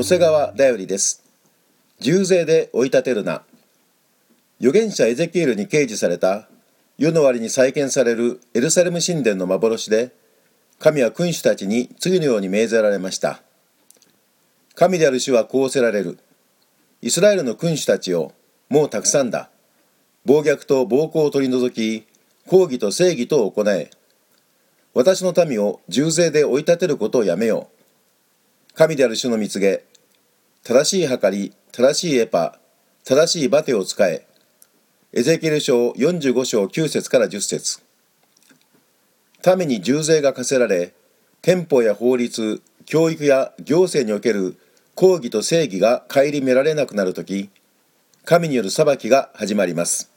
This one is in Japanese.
野瀬川だよりです。重税で追い立てるな。預言者エゼキエルに掲示された世の終わりに再建されるエルサレム神殿の幻で神は君主たちに次のように命ぜられました。神である主はこうせられる。イスラエルの君主たちをもうたくさんだ。暴虐と暴行を取り除き抗議と正義とを行え。私の民を重税で追い立てることをやめよう。神である主の蜜げ正しい計り正しいエパ正しいバテを使え。エゼキエル書45章9節から10節。民に重税が課せられ憲法や法律教育や行政における公義と正義が顧みられなくなるとき神による裁きが始まります。